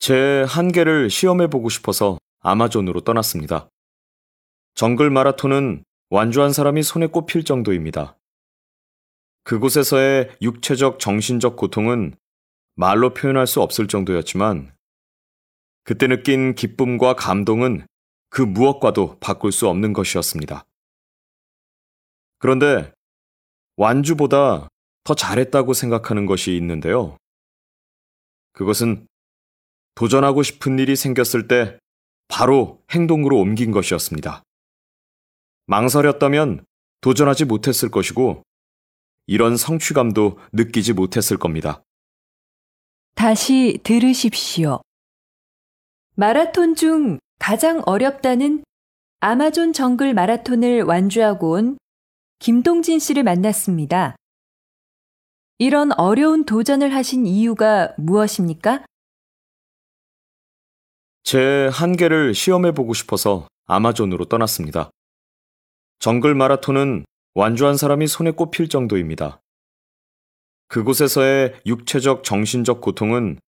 제 한계를 시험해보고 싶어서 아마존으로 떠났습니다. 정글 마라톤은 완주한 사람이 손에 꼽힐 정도입니다. 그곳에서의 육체적, 정신적 고통은 말로 표현할 수 없을 정도였지만, 그때 느낀 기쁨과 감동은 그 무엇과도 바꿀 수 없는 것이었습니다. 그런데 완주보다 더 잘했다고 생각하는 것이 있는데요. 그것은 도전하고 싶은 일이 생겼을 때 바로 행동으로 옮긴 것이었습니다. 망설였다면 도전하지 못했을 것이고 이런 성취감도 느끼지 못했을 겁니다. 다시 들으십시오. 마라톤 중 가장 어렵다는 아마존 정글 마라톤을 완주하고 온 김동진 씨를 만났습니다. 이런 어려운 도전을 하신 이유가 무엇입니까? 제 한계를 시험해보고 싶어서 아마존으로 떠났습니다. 정글 마라톤은 완주한 사람이 손에 꼽힐 정도입니다. 그곳에서의 육체적, 정신적 고통은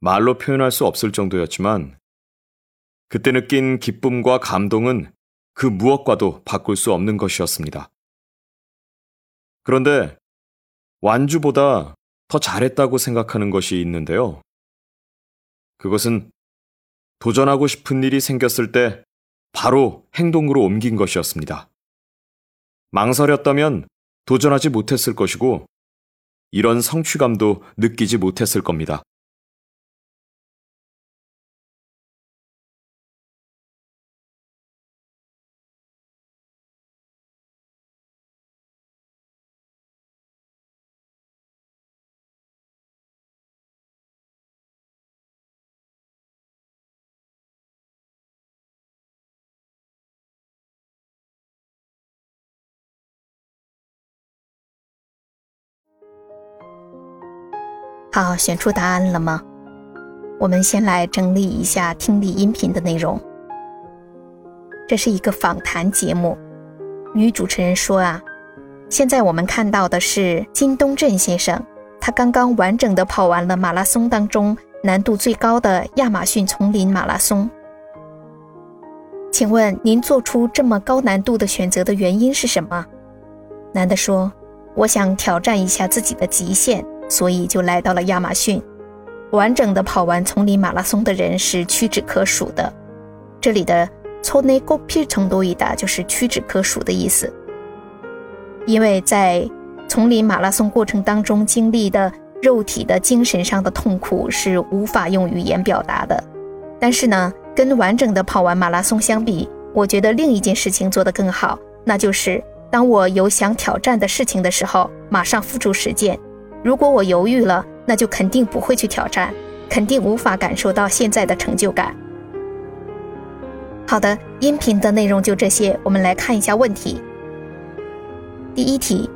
말로 표현할 수 없을 정도였지만, 그때 느낀 기쁨과 감동은 그 무엇과도 바꿀 수 없는 것이었습니다. 그런데 완주보다 더 잘했다고 생각하는 것이 있는데요. 그것은 도전하고 싶은 일이 생겼을 때 바로 행동으로 옮긴 것이었습니다. 망설였다면 도전하지 못했을 것이고 이런 성취감도 느끼지 못했을 겁니다. “好，选出答案了吗？我们先来整理一下听力音频的内容。这是一个访谈节目，女主持人说啊，现在我们看到的是金东镇先生，他刚刚完整的跑完了马拉松当中难度最高的亚马逊丛林马拉松。请问您做出这么高难度的选择的原因是什么？男的说，我想挑战一下自己的极限。”所以就来到了亚马逊。完整的跑完丛林马拉松的人是屈指可数的。这里的“从内过皮程度一大”就是屈指可数的意思。因为在丛林马拉松过程当中经历的肉体的、精神上的痛苦是无法用语言表达的。但是呢，跟完整的跑完马拉松相比，我觉得另一件事情做得更好，那就是当我有想挑战的事情的时候，马上付诸实践。如果我犹豫了，那就肯定不会去挑战，肯定无法感受到现在的成就感。好的，音频的内容就这些，我们来看一下问题。第一题，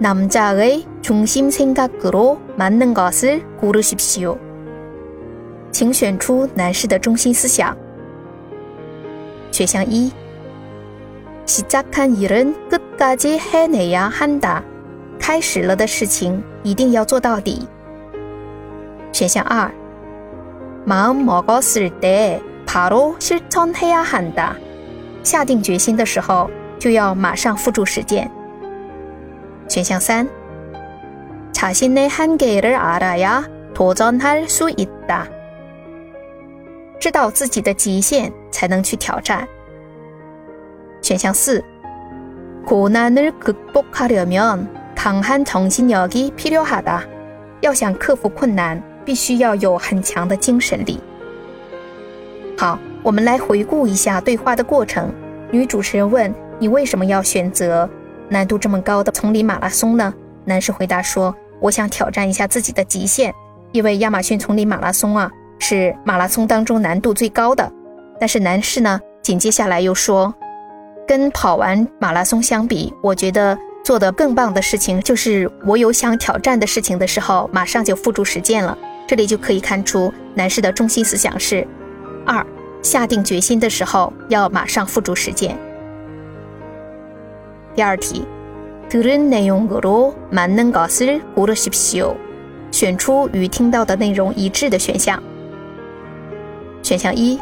남자의중심생각으로맞는것을고르십시 오。 请选出男士的中心思想。选项一，시작한일은끝까지해내야한 다。 开始了的事情 一定要做到底。选项二，마음먹었을때바로실천해야한 다。 下定决心的时候就要马上付诸实践。选项三，자신의한계를알아야도전할수있 다。 知道自己的极限才能去挑战。选项四，고난을극복하려면 강한정신력이필요하다。 要想克服困难，必须要有很强的精神力。好，我们来回顾一下对话的过程。女主持人问：“你为什么要选择难度这么高的丛林马拉松呢？”男士回答说：“我想挑战一下自己的极限， 因为亚马逊丛林马拉松啊是马拉松当中难度最高的。但是男士呢，紧接下来又说，跟跑完马拉松相比，我觉得 做的更棒的事情就是我有想挑战的事情的时候，马上就付诸实践了。这里就可以看出男士的中心思想是：二，下定决心的时候要马上付诸实践。第二题，들은내용으로맞는것을고르십시 오， 选出与听到的内容一致的选项。选项一，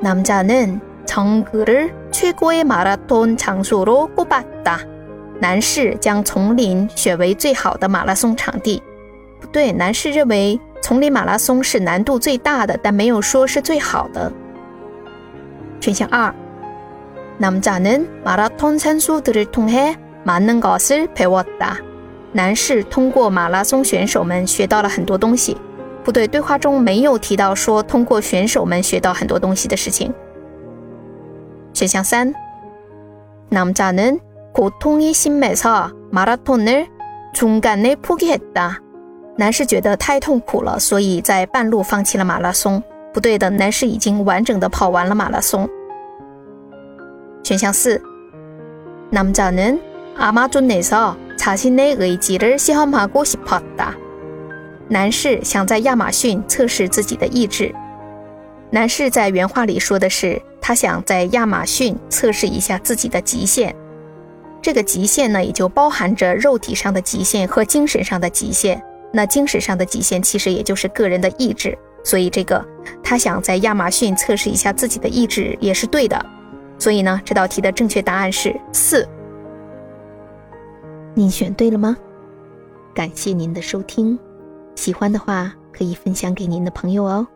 남자는정글을최고의마라톤장소로꼽았 다。 男士将丛林选为最好的马拉松场地。不对，男士认为丛林马拉松是难度最大的，但没有说是最好的。选项二，남자는마라톤선수들을통해많은것을배웠 다。 男士通过马拉松选手们学到了很多东西。不对，对话中没有提到说通过选手们学到很多东西的事情。选项三，남자는 고통이심해서마라톤을중간에포기했 다。 男士觉得太痛苦了，所以在半路放弃了马拉松。不对的，男士已经完整的跑完了马拉松。选项四，남자는아마존에서자신의의지를시험하고싶었 다。 男士想在亚马逊测试自己的意志。男士在原话里说的是，他想在亚马逊测试一下自己的极限。 这个极限呢，也就包含着肉体上的极限和精神上的极限。那精神上的极限其实也就是个人的意志，所以这个他想在亚马逊测试一下自己的意志也是对的。所以呢，这道题的正确答案是四。您选对了吗？感谢您的收听，喜欢的话可以分享给您的朋友哦。